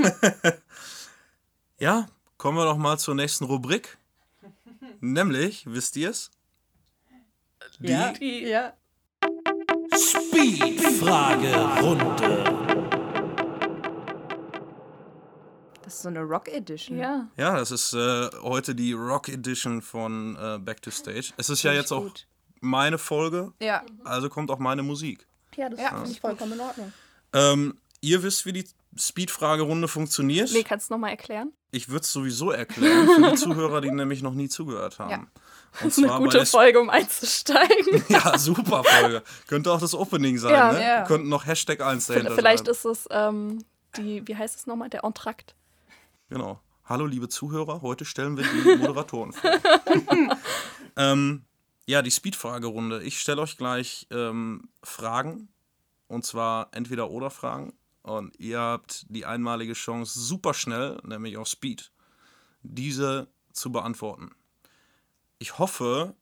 Ja, kommen wir doch mal zur nächsten Rubrik. Nämlich, wisst ihr es? Die Die, Ja. Speed-Fragerunde. Das ist so eine Rock Edition. ja. Ja, das ist äh, heute die Rock Edition von äh, Back to Stage. Es ist ja jetzt ich auch gut. Meine Folge, Ja. also kommt auch meine Musik. Ja, das Ja. finde ich vollkommen in Ordnung. Ähm, ihr wisst, wie die Speed-Fragerunde funktioniert. Nee, kannst du nochmal erklären? Ich würde es sowieso erklären für die Zuhörer, die nämlich noch nie zugehört haben. Ja. Und Das ist eine zwar bei gute Folge, um einzusteigen. Ja, super Folge. Könnte auch das Opening sein, Ja. ne? Ja. Könnten noch Hashtag 1 dahinter Vielleicht sein. ist es ähm, die, wie heißt es nochmal, der Entrakt. Genau. Hallo, liebe Zuhörer, heute stellen wir die Moderatoren vor. ähm, ja, die Speed-Fragerunde. Ich stelle euch gleich ähm, Fragen. Und zwar entweder oder Fragen. Und ihr habt die einmalige Chance, super schnell, nämlich auf Speed, diese zu beantworten. Ich hoffe,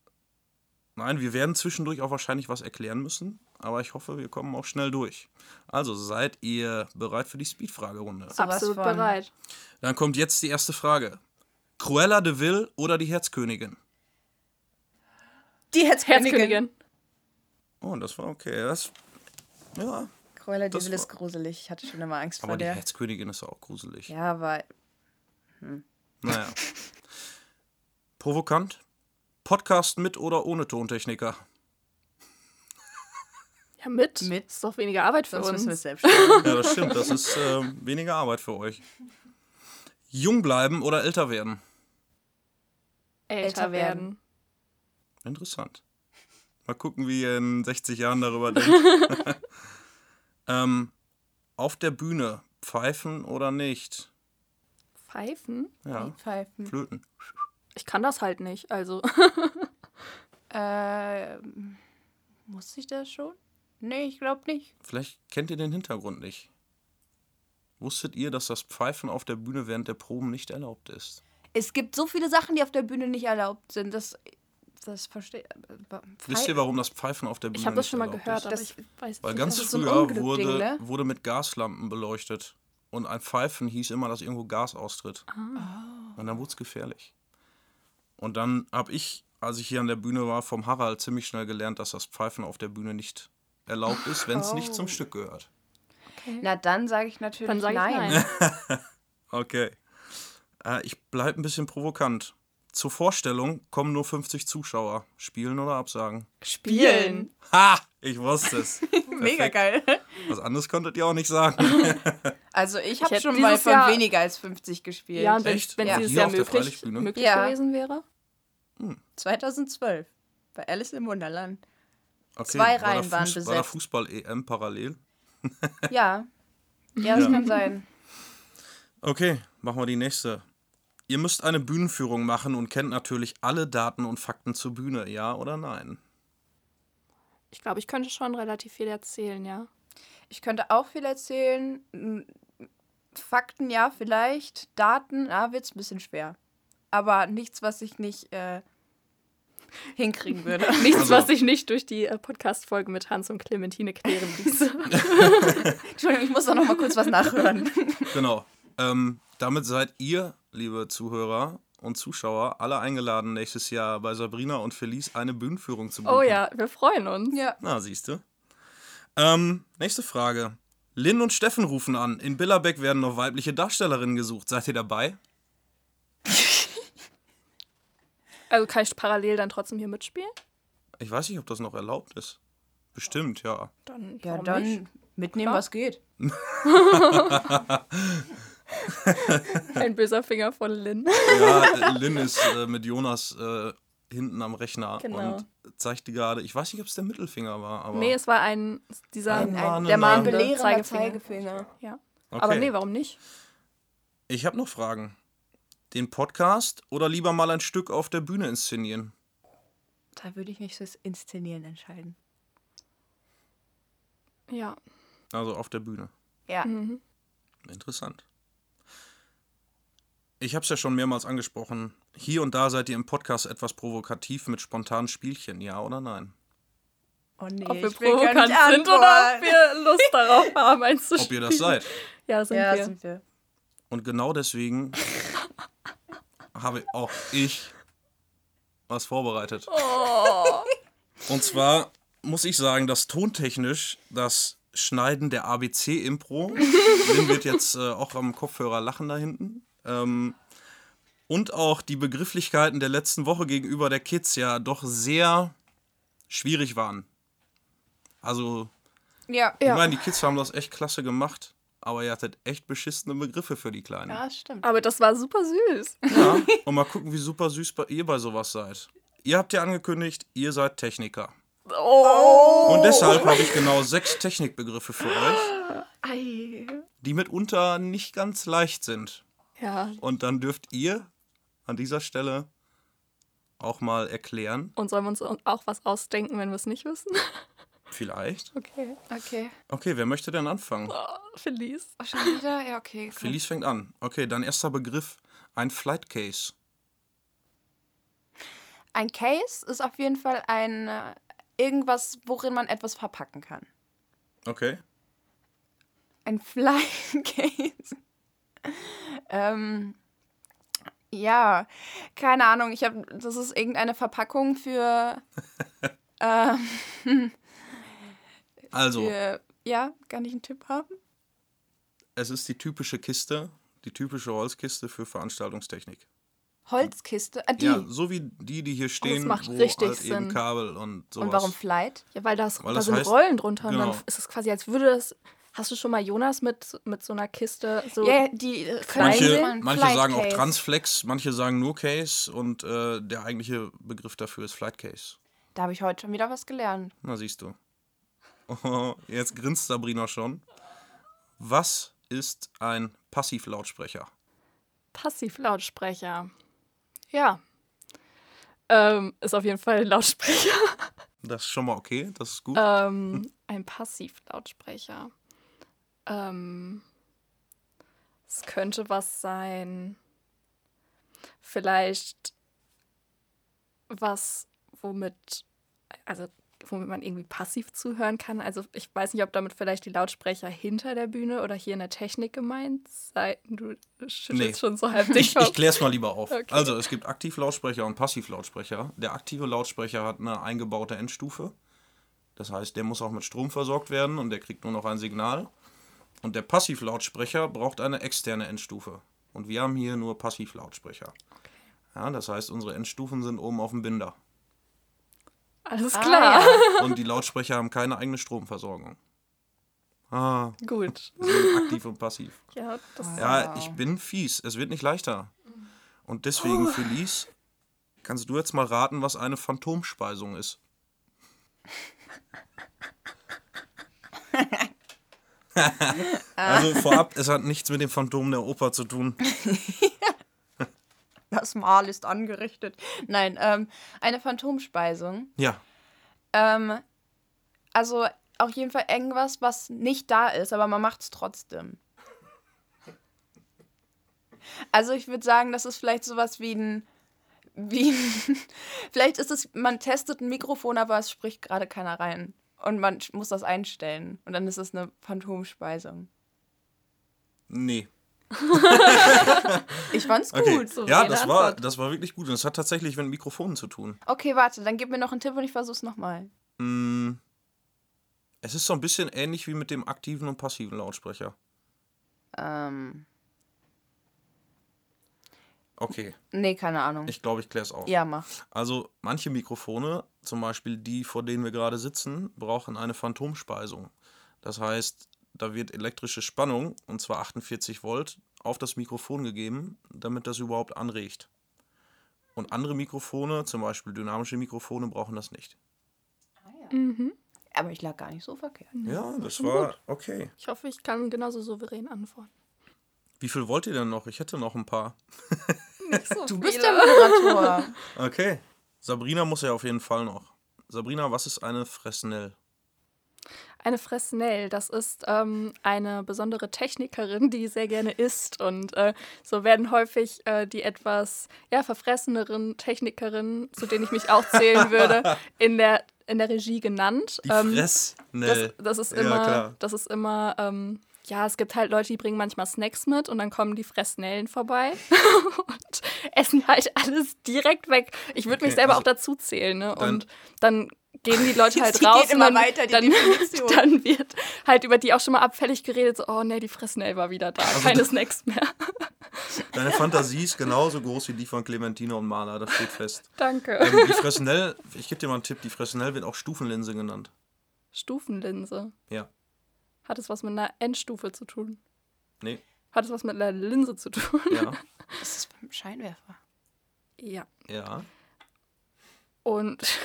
nein, wir werden zwischendurch auch wahrscheinlich was erklären müssen, aber ich hoffe, wir kommen auch schnell durch. Also seid ihr bereit für die Speed-Fragerunde? Absolut bereit. Dann kommt jetzt die erste Frage. Cruella de Vil oder die Herzkönigin? Die Herzkönigin. Herzkönigin. Oh, das war okay. Das, ja, Cruella de Vil ist gruselig. Ich hatte schon immer Angst aber vor die der. Herzkönigin ist auch gruselig. Ja, aber Naja. Provokant? Podcast mit oder ohne Tontechniker? Ja, mit. Mit. Ist doch weniger Arbeit für sonst müssen wir uns. selbst schreiben. Ja, das stimmt. Das ist ähm, weniger Arbeit für euch. Jung bleiben oder älter werden? Älter, Älter werden. Interessant. Mal gucken, wie ihr in 60 Jahren darüber denkt. ähm, auf der Bühne pfeifen oder nicht? Pfeifen? Ja, Pfeifen. flöten. Ich kann das halt nicht. Also, Ähm, muss ich das schon? Nee, ich glaube nicht. Vielleicht kennt ihr den Hintergrund nicht. Wusstet ihr, dass das Pfeifen auf der Bühne während der Proben nicht erlaubt ist? Es gibt so viele Sachen, die auf der Bühne nicht erlaubt sind. Das, das verstehe Wisst ihr, warum das Pfeifen auf der Bühne ich habe das schon mal gehört, ist? aber Das- ich weiß Weil ganz das ist so ein früher Unglück-Ding, wurde, ne? wurde mit Gaslampen beleuchtet. Und ein Pfeifen hieß immer, dass irgendwo Gas austritt. Ah. Und dann wurde es gefährlich. Und dann habe ich, als ich hier an der Bühne war, vom Harald ziemlich schnell gelernt, dass das Pfeifen auf der Bühne nicht erlaubt ist, wenn es nicht zum Oh. Stück gehört. Na, dann sage ich natürlich Dann sage ich nein. nein. Okay. Äh, ich bleibe ein bisschen provokant. Zur Vorstellung kommen nur 50 Zuschauer. Spielen oder absagen? Spielen. Ha! Ich wusste es. Mega geil. Was anderes konntet ihr auch nicht sagen. Also ich habe schon mal von Jahr- weniger als 50 gespielt. Ja, und wenn, Echt? wenn Ja. dieses Jahr möglich, möglich Ja. gewesen wäre. 2012. Bei Alice im Wunderland. Okay, Zwei war Reihen waren Fuß- War da besetzt. Fußball-EM parallel? Ja. Ja, das kann sein. Okay, machen wir die nächste. Ihr müsst eine Bühnenführung machen und kennt natürlich alle Daten und Fakten zur Bühne, ja oder nein? Ich glaube, ich könnte schon relativ viel erzählen, ja. Ich könnte auch viel erzählen. Fakten ja, vielleicht. Daten, ja, wird es ein bisschen schwer. Aber nichts, was ich nicht äh, hinkriegen würde. Nichts, Also- was ich nicht durch die äh, Podcast-Folge mit Hans und Clementine klären ließ. Entschuldigung, ich muss doch noch mal kurz was nachhören. Genau. Ähm, damit seid ihr, liebe Zuhörer und Zuschauer, alle eingeladen, nächstes Jahr bei Sabrina und Felice eine Bühnenführung zu buchen. oh ja, wir freuen uns. Ja. Na, siehst du. Ähm, nächste Frage. Lynn und Steffen rufen an. In Billerbeck werden noch weibliche Darstellerinnen gesucht. Seid ihr dabei? Also kann ich parallel dann trotzdem hier mitspielen? Ich weiß nicht, ob das noch erlaubt ist. Bestimmt, ja. Dann, Ja, dann nicht? mitnehmen, Klar. was geht. Ein böser Finger von Lynn. Ja, Lynn ist äh, mit Jonas äh, hinten am Rechner Genau. und zeigt die gerade. Ich weiß nicht, ob es der Mittelfinger war, aber. Nee, es war ein, dieser, Ein- ein- der mahnende Zeigefinger. Zeigefinger. Ja. okay. Aber nee, warum nicht? Ich habe noch Fragen. Den Podcast oder lieber mal ein Stück auf der Bühne inszenieren? Da würde ich mich fürs Inszenieren entscheiden. Ja. Also auf der Bühne. Ja. Mhm. Interessant. Ich habe es ja schon mehrmals angesprochen. Hier und da seid ihr im Podcast etwas provokativ mit spontanen Spielchen, ja oder nein? Oh nee, Ob wir provokant sind oder ob wir Lust darauf haben, eins zu Ob ihr das seid. Ja, sind Ja, wir. sind wir. Und genau deswegen habe auch ich was vorbereitet. Und zwar muss ich sagen, dass tontechnisch das Schneiden der ABC-Impro, Lynn wird jetzt äh, auch am Kopfhörer lachen da hinten, ähm, und auch die Begrifflichkeiten der letzten Woche gegenüber der Kids ja doch sehr schwierig waren. Also, Ja. ich Ja. meine, die Kids haben das echt klasse gemacht, aber ihr hattet echt beschissene Begriffe für die Kleinen. Ja, stimmt. Aber das war super süß. Ja, und mal gucken, wie super süß bei, ihr bei sowas seid. Ihr habt ja angekündigt, ihr seid Techniker. Oh. Und deshalb habe ich genau sechs Technikbegriffe für euch, Ei. die mitunter nicht ganz leicht sind. Ja, Und dann dürft ihr an dieser Stelle auch mal erklären, und sollen wir uns auch was ausdenken, wenn wir es nicht wissen? vielleicht. Okay. Okay. Okay, wer möchte denn anfangen? Oh, Felice. Oh, schon wieder? Ja, okay. Cool. Felice fängt an. Okay, dein erster Begriff, ein Flight Case. Ein Case ist auf jeden Fall ein äh, irgendwas, worin man etwas verpacken kann. Okay. Ein Flying Case. ähm, ja, keine Ahnung. Ich habe, das ist irgendeine Verpackung für, Also, für, ja, kann ich einen Tipp haben? es ist die typische Kiste, die typische Holzkiste für Veranstaltungstechnik. Holzkiste. Ah, die. Ja, so wie die, die hier stehen, macht wo richtig halt eben Sinn. Kabel und sowas. Und warum Flight? Ja, weil, das, Weil da das sind heißt- Rollen drunter und genau. dann ist es quasi, als würde das. Hast du schon mal Jonas mit, mit so einer Kiste so. Ja, die äh, Manche, manche Flight sagen auch. Transflex, manche sagen nur Case und äh, der eigentliche Begriff dafür ist Flight Case. Da habe ich heute schon wieder was gelernt. Na, siehst du. Oh, jetzt grinst Sabrina schon. Was ist ein Passivlautsprecher? Passivlautsprecher. Ja. Ähm, ist auf jeden Fall ein Lautsprecher. Das ist schon mal okay, das ist gut. ähm, ein Passivlautsprecher. Ähm, es könnte was sein. Vielleicht was, womit, also womit man irgendwie passiv zuhören kann. Also ich weiß nicht, ob damit vielleicht die Lautsprecher hinter der Bühne oder hier in der Technik gemeint sein. Du schüttelst Nee. schon so halb Ich, dich ich kläre es mal lieber auf. Okay. Also, es gibt Aktivlautsprecher und Passivlautsprecher. Der aktive Lautsprecher hat eine eingebaute Endstufe. Das heißt, der muss auch mit Strom versorgt werden und der kriegt nur noch ein Signal. Und der Passivlautsprecher braucht eine externe Endstufe. Und wir haben hier nur Passivlautsprecher. Ja, das heißt, unsere Endstufen sind oben auf dem Binder. Alles Ah, klar. Und die Lautsprecher haben keine eigene Stromversorgung. Ah, Gut. aktiv und passiv. Ja, das Ja, ich bin fies. Es wird nicht leichter. Und deswegen, Felice, kannst du jetzt mal raten, was eine Phantomspeisung ist? also vorab, es hat nichts mit dem Phantom der Oper zu tun. Das Mahl ist angerichtet. Nein, ähm, eine Phantomspeisung. Ja, Ähm, also auf jeden Fall irgendwas, was nicht da ist, aber man macht es trotzdem. Also ich würde sagen, das ist vielleicht sowas wie ein, wie ein, vielleicht ist es, man testet ein Mikrofon, aber es spricht gerade keiner rein. Und man muss das einstellen. Und dann ist es eine Phantomspeisung. nee. Ich fand's gut. Okay. Ja, souveräne das war, das war wirklich gut. Und es hat tatsächlich mit Mikrofonen zu tun. Okay, warte, dann gib mir noch einen Tipp und ich versuch's nochmal. Mm, Es ist so ein bisschen ähnlich wie mit dem aktiven und passiven Lautsprecher. Ähm, Okay, nee, keine Ahnung. ich glaube, ich kläre es auf. ja, mach. Also manche Mikrofone, zum Beispiel die, vor denen wir gerade sitzen, brauchen eine Phantomspeisung. Das heißt, da wird elektrische Spannung, und zwar 48 Volt, auf das Mikrofon gegeben, damit das überhaupt anregt. Und andere Mikrofone, zum Beispiel dynamische Mikrofone, brauchen das nicht. Aber ich lag gar nicht so verkehrt. Ja, das war okay. Ich hoffe, ich kann genauso souverän antworten. Wie viel wollt ihr denn noch? Ich hätte noch ein paar. Du bist der Moderator. Okay. Sabrina muss ja auf jeden Fall noch. Sabrina, was ist eine Fresnel? Eine Fresnel, das ist ähm, eine besondere Technikerin, die sehr gerne isst. Und äh, so werden häufig äh, die etwas ja, verfresseneren Technikerinnen, zu denen ich mich auch zählen würde, in der, in der Regie genannt. Die Ähm, Fressnel. das, das ist Ja, immer, klar. das ist immer, ähm, ja, es gibt halt Leute, die bringen manchmal Snacks mit und dann kommen die Fressnellen vorbei und essen halt alles direkt weg. Ich würde mich Okay, selber also auch dazu zählen, ne? dann- Und dann gehen die Leute halt Sie raus geht immer und dann, weiter, die dann, dann wird halt über die auch schon mal abfällig geredet, so, oh nee, die Fressnell war wieder da, Also keine Snacks mehr. Deine Fantasie ist genauso groß wie die von Clementine und Maler, das steht fest. Danke. Ähm, die Fresnel, ich gebe dir mal einen Tipp, die Fresnel wird auch Stufenlinse genannt. Stufenlinse. Ja. Hat es was mit einer Endstufe zu tun? Nee, Hat es was mit einer Linse zu tun? ja, Das ist beim Scheinwerfer. Ja. ja. Und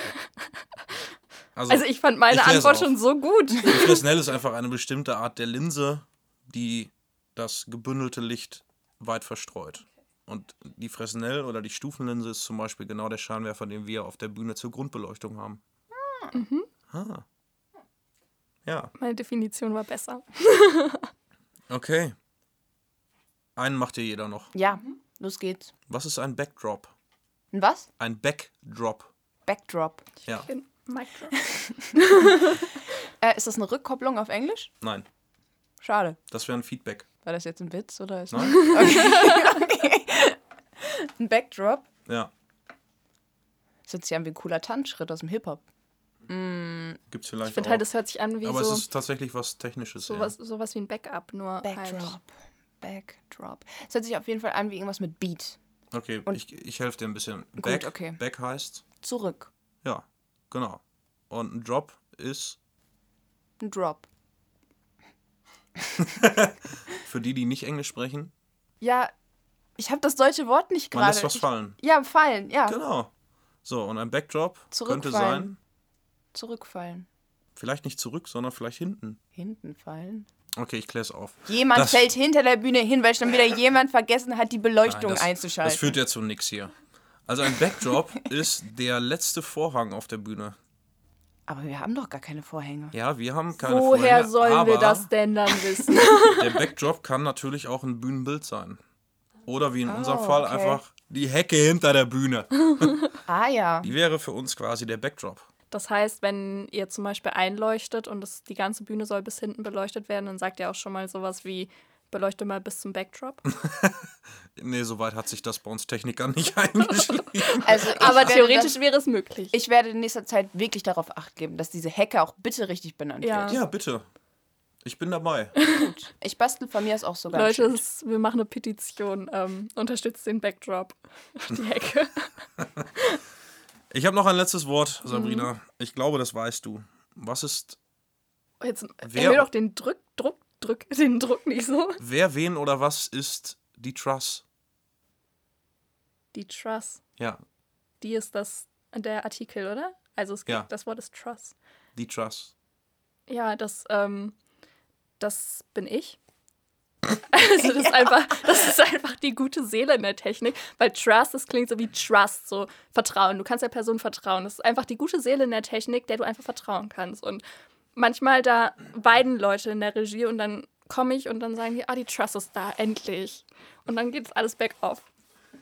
Also, also ich fand meine ich Antwort schon so gut. die Fresnel ist einfach eine bestimmte Art der Linse, die das gebündelte Licht weit verstreut. Und die Fresnel oder die Stufenlinse ist zum Beispiel genau der Scheinwerfer, den wir auf der Bühne zur Grundbeleuchtung haben. Ah. Ja, Meine Definition war besser. okay. Einen macht ihr jeder noch. Ja, los geht's. Was ist ein Backdrop? Ein was? Ein Backdrop. Backdrop. Ja, In Mic drop. Äh, ist das eine Rückkopplung auf Englisch? nein, Schade. das wäre ein Feedback. War das jetzt ein Witz oder ist Nein? ein Backdrop? Ja, Das hört sich an wie ein cooler Tanzschritt aus dem Hip-Hop. Gibt's vielleicht Ich finde halt, das hört sich an wie Aber so, es ist tatsächlich was Technisches. sowas, sowas wie ein Backup, nur halt. Backdrop. Backdrop. Es hört sich auf jeden Fall an wie irgendwas mit Beat. Ja. Okay, Und- ich, ich helfe dir ein bisschen. Back, okay. Back heißt, Zurück. ja, genau. Und ein Drop ist, Ein Drop. für die, die nicht Englisch sprechen, Ja, ich habe das deutsche Wort nicht man gerade. lässt was Ich- fallen. Ja, fallen, ja. Genau. So, und ein Backdrop könnte sein, Zurückfallen. vielleicht nicht zurück, sondern vielleicht hinten. Hinten fallen. Okay, ich kläre es auf. Jemand Das- fällt hinter der Bühne hin, weil schon wieder jemand vergessen hat, die Beleuchtung Nein, das, einzuschalten. das führt ja zu nichts hier. Also ein Backdrop ist der letzte Vorhang auf der Bühne. Aber wir haben doch gar keine Vorhänge. Ja, wir haben keine Woher Vorhänge, sollen aber wir das denn dann wissen? Der Backdrop kann natürlich auch ein Bühnenbild sein. Oder wie in unserem Oh, Fall okay. einfach die Hecke hinter der Bühne. Ah ja. Die wäre für uns quasi der Backdrop. Das heißt, wenn ihr zum Beispiel einleuchtet und das, die ganze Bühne soll bis hinten beleuchtet werden, dann sagt ihr auch schon mal sowas wie, beleuchte mal bis zum Backdrop. Nee, soweit hat sich das bei uns Technikern nicht eingeschrieben. Also Aber theoretisch Das, wäre es möglich. ich werde in nächster Zeit wirklich darauf acht geben, dass diese Hecke auch bitte richtig benannt Ja. wird. Ja, bitte. Ich bin dabei. Ich bastel von mir aus auch sogar. Leute, es, wir machen eine Petition. Ähm, unterstützt den Backdrop. Die Hecke. Ich habe noch ein letztes Wort, Mhm. Sabrina. Ich glaube, das weißt du. Was ist Jetzt Wer- erhöht doch den Druck, Druck, Druck, den Druck nicht so. wer, wen oder was ist die Truss? Die Truss. Ja, Die ist das der Artikel, oder? Also es gibt, Ja. das Wort ist Truss. die Truss. Ja, das, ähm, das bin ich. Also das ist einfach, das ist einfach die gute Seele in der Technik, weil Trust, das klingt so wie Trust, so Vertrauen. Du kannst der Person vertrauen. Das ist einfach die gute Seele in der Technik, der du einfach vertrauen kannst. Und manchmal da weiden Leute in der Regie und dann komme ich und dann sagen die, ah, die Trust ist da, endlich. Und dann geht es alles bergauf.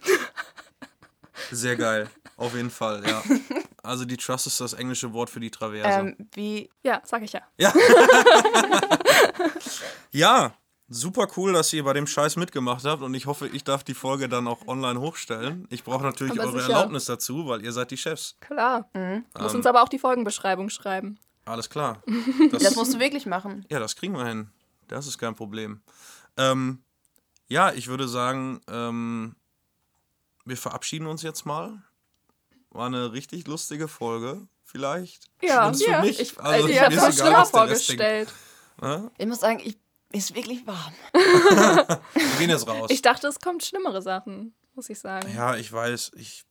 Sehr geil. Auf jeden Fall, ja. Also die Truss ist das englische Wort für die Traverse. Ähm, wie, Ja, sag ich ja. Ja, super cool, dass ihr bei dem Scheiß mitgemacht habt und ich hoffe, ich darf die Folge dann auch online hochstellen. Ich brauche natürlich Aber eure sicher. Erlaubnis dazu, weil ihr seid die Chefs. Klar. Du musst uns aber auch die Folgenbeschreibung schreiben. Alles klar. das musst du wirklich machen. Ja, das kriegen wir hin. Das ist kein Problem. Ähm, ja, ich würde sagen, ähm, wir verabschieden uns jetzt mal. War eine richtig lustige Folge, vielleicht. Ja, für mich. Ich, Also, also, ich mir habe ist mir egal, vorgestellt. Ich muss sagen, ich, ist wirklich warm. Wir gehen jetzt raus. Ich dachte, es kommt schlimmere Sachen, muss ich sagen. ja, ich weiß. Ich,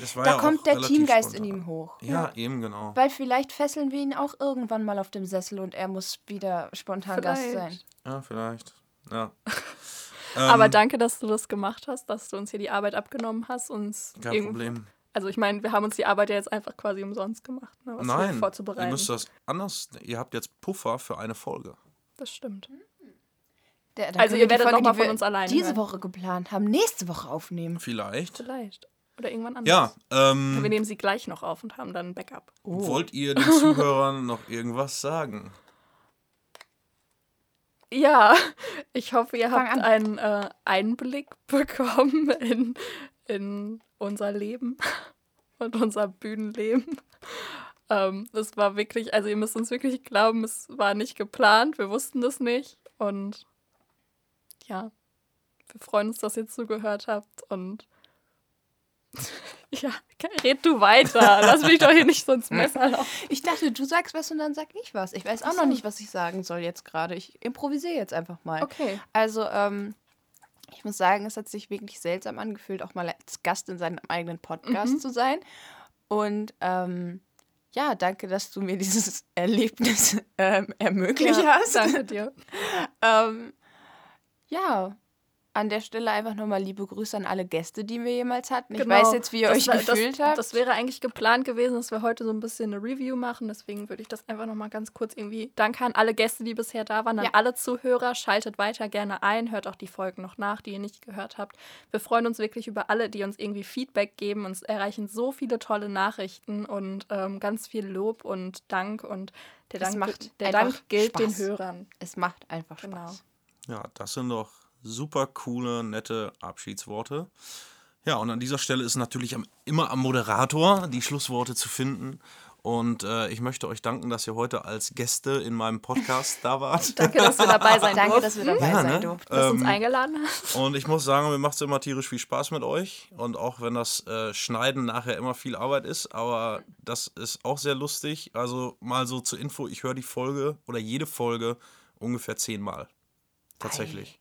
das war Da ja auch kommt der Teamgeist in spontan. ihm hoch. Ja, eben genau. Weil vielleicht fesseln wir ihn auch irgendwann mal auf dem Sessel und er muss wieder spontan Gast Vielleicht. sein. Ja, vielleicht. Ja. Aber Ähm, danke, dass du das gemacht hast, dass du uns hier die Arbeit abgenommen hast. Uns Kein Problem. Also ich meine, wir haben uns die Arbeit ja jetzt einfach quasi umsonst gemacht, ne, was Nein, ihr vorzubereiten. müsst das anders. Ihr habt jetzt Puffer für eine Folge. Das stimmt. Der, dann Also können ihr werdet Folge, noch mal die wir von uns alleine diese hören. Woche geplant haben, nächste Woche aufnehmen. Vielleicht. Vielleicht. Oder irgendwann Ja, anders. ähm, Wir nehmen sie gleich noch auf und haben dann ein Backup. wollt ihr den Zuhörern noch irgendwas sagen? Ja, ich hoffe, ihr Fang habt an. einen äh, Einblick bekommen in, in unser Leben und unser Bühnenleben. Ähm, es war wirklich, also ihr müsst uns wirklich glauben, es war nicht geplant, wir wussten das nicht. Und ja, Wir freuen uns, dass ihr zugehört habt und ja, red du weiter. Lass mich doch hier nicht so ins Messer laufen. Ich dachte, du sagst was und dann sag ich was. Ich weiß auch noch nicht, was ich sagen soll jetzt gerade. Ich improvisiere jetzt einfach mal. Okay. Also, ähm, ich muss sagen, es hat sich wirklich seltsam angefühlt, auch mal als Gast in seinem eigenen Podcast zu sein. Und ähm, ja, danke, dass du mir dieses Erlebnis ähm, ermöglicht Ja, hast. danke dir. Ähm, ja, an der Stelle einfach nochmal liebe Grüße an alle Gäste, die wir jemals hatten. Ich weiß jetzt, wie ihr euch Genau. Das war- gefühlt das, habt. Das wäre eigentlich geplant gewesen, dass wir heute so ein bisschen eine Review machen. Deswegen würde ich das einfach nochmal ganz kurz irgendwie. Danke an alle Gäste, die bisher da waren, an Ja. alle Zuhörer. Schaltet weiter gerne ein, hört auch die Folgen noch nach, die ihr nicht gehört habt. Wir freuen uns wirklich über alle, die uns irgendwie Feedback geben. Uns erreichen so viele tolle Nachrichten und ähm, ganz viel Lob und Dank. Und der Dank, macht der Dank gilt Spaß. den Hörern. es macht einfach Spaß. Genau. Ja, das sind doch super coole, nette Abschiedsworte. Ja, und an dieser Stelle ist natürlich am, immer am Moderator die Schlussworte zu finden. Und äh, ich möchte euch danken, dass ihr heute als Gäste in meinem Podcast da wart. Danke, dass wir dabei sein Danke, dass wir dabei Ja, sein ne? durften. dass du uns Ähm, eingeladen hast. Und ich muss sagen, mir macht es immer tierisch viel Spaß mit euch. Und auch wenn das äh, Schneiden nachher immer viel Arbeit ist, aber das ist auch sehr lustig. Also mal so zur Info, ich höre die Folge oder jede Folge ungefähr zehnmal. Tatsächlich.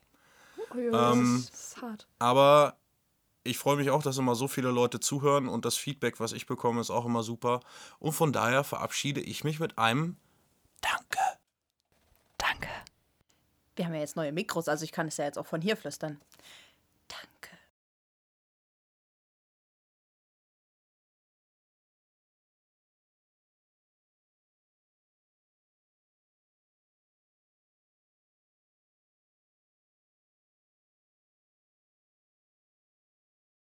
Oh, ja, ähm, das ist hart. Aber ich freue mich auch, dass immer so viele Leute zuhören und das Feedback, was ich bekomme, ist auch immer super. Und von daher verabschiede ich mich mit einem Danke. Danke. Wir haben ja jetzt neue Mikros, also ich kann es ja jetzt auch von hier flüstern.